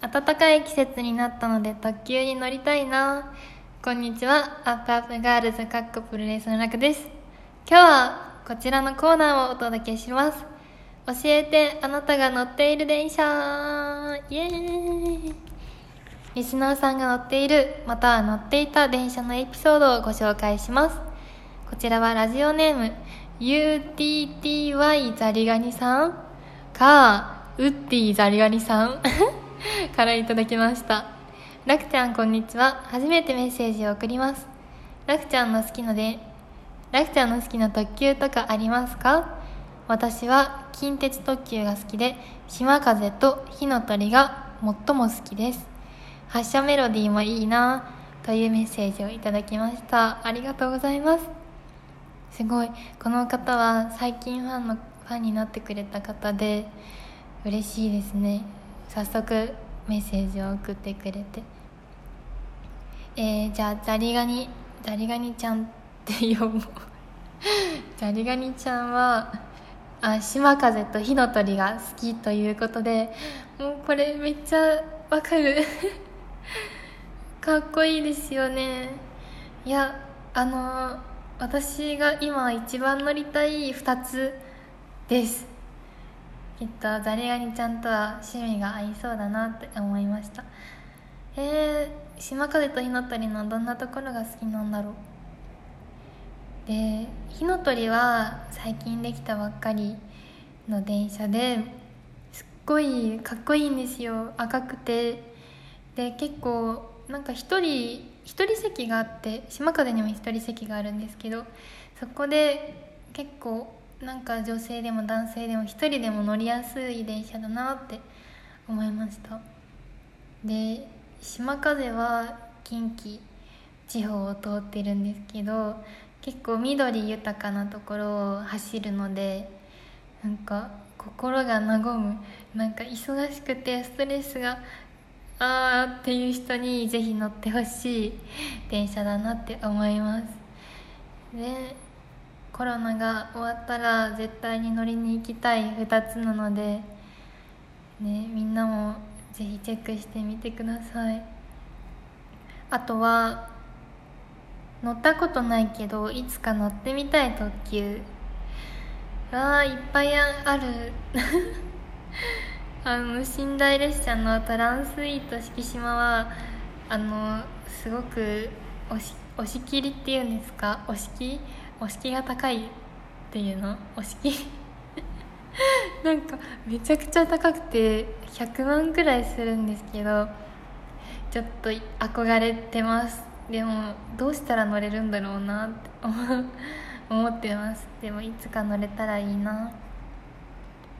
暖かい季節になったので特急に乗りたいな。こんにちは。アップアップガールズかっこプロレスのらくです。今日はこちらのコーナーをお届けします。教えてあなたが乗っている電車。イエーイ。リスナーさんが乗っているまたは乗っていた電車のエピソードをご紹介します。こちらはラジオネーム UTTY ザリガニさんかウッディザリガニさん。からいただきました。ラクちゃんこんにちは。初めてメッセージを送ります。ラクちゃんの好きのでラクちゃんの好きな特急とかありますか？私は近鉄特急が好きで島風と火の鳥が最も好きです。発車メロディーもいいなというメッセージをいただきました。ありがとうございます。すごい。この方は最近ファンのファンになってくれた方で嬉しいですね。早速メッセージを送ってくれて。えー、じゃあザリガニザリガニちゃんって呼ぼう。ザリガニちゃんはあ島風と火の鳥が好きということでもうこれめっちゃわかる。かっこいいですよね。いやあの私が今一番乗りたい2つです。きっとザリガニちゃんとは趣味が合いそうだなって思いました。えー、島風と火の鳥のどんなところが好きなんだろう？で火の鳥は最近できたばっかりの電車ですっごいかっこいいんですよ。赤くて。で結構なんか一人一人席があって島風にも一人席があるんですけどそこで結構なんか女性でも男性でも一人でも乗りやすい電車だなって思いました。で島風は近畿地方を通ってるんですけど結構緑豊かなところを走るのでなんか心が和むなんか忙しくてストレスがあーっていう人にぜひ乗ってほしい電車だなって思います。でコロナが終わったら絶対に乗りに行きたい2つなので、ね、みんなもぜひチェックしてみてください。あとは乗ったことないけどいつか乗ってみたい特急。わあいっぱいある。あの寝台列車のトランスイート四季島はあのすごく押し切りっていうんですか？押し切押し木が高いっていうの？押し木なんかめちゃくちゃ高くて100万くらいするんですけどちょっと憧れてます。でもどうしたら乗れるんだろうなって思 ってます。でもいつか乗れたらいいな。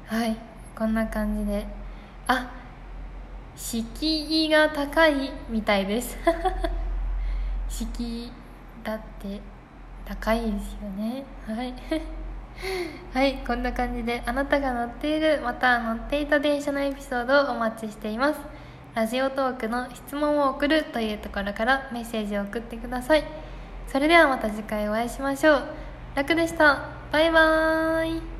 はいこんな感じで。あ敷居が高いみたいです。敷居だって。高いですよね。はい。はいこんな感じであなたが乗っているまた乗っていた電車のエピソードをお待ちしています。ラジオトークの質問を送るというところからメッセージを送ってください。それではまた次回お会いしましょう。楽でした。バイバーイ。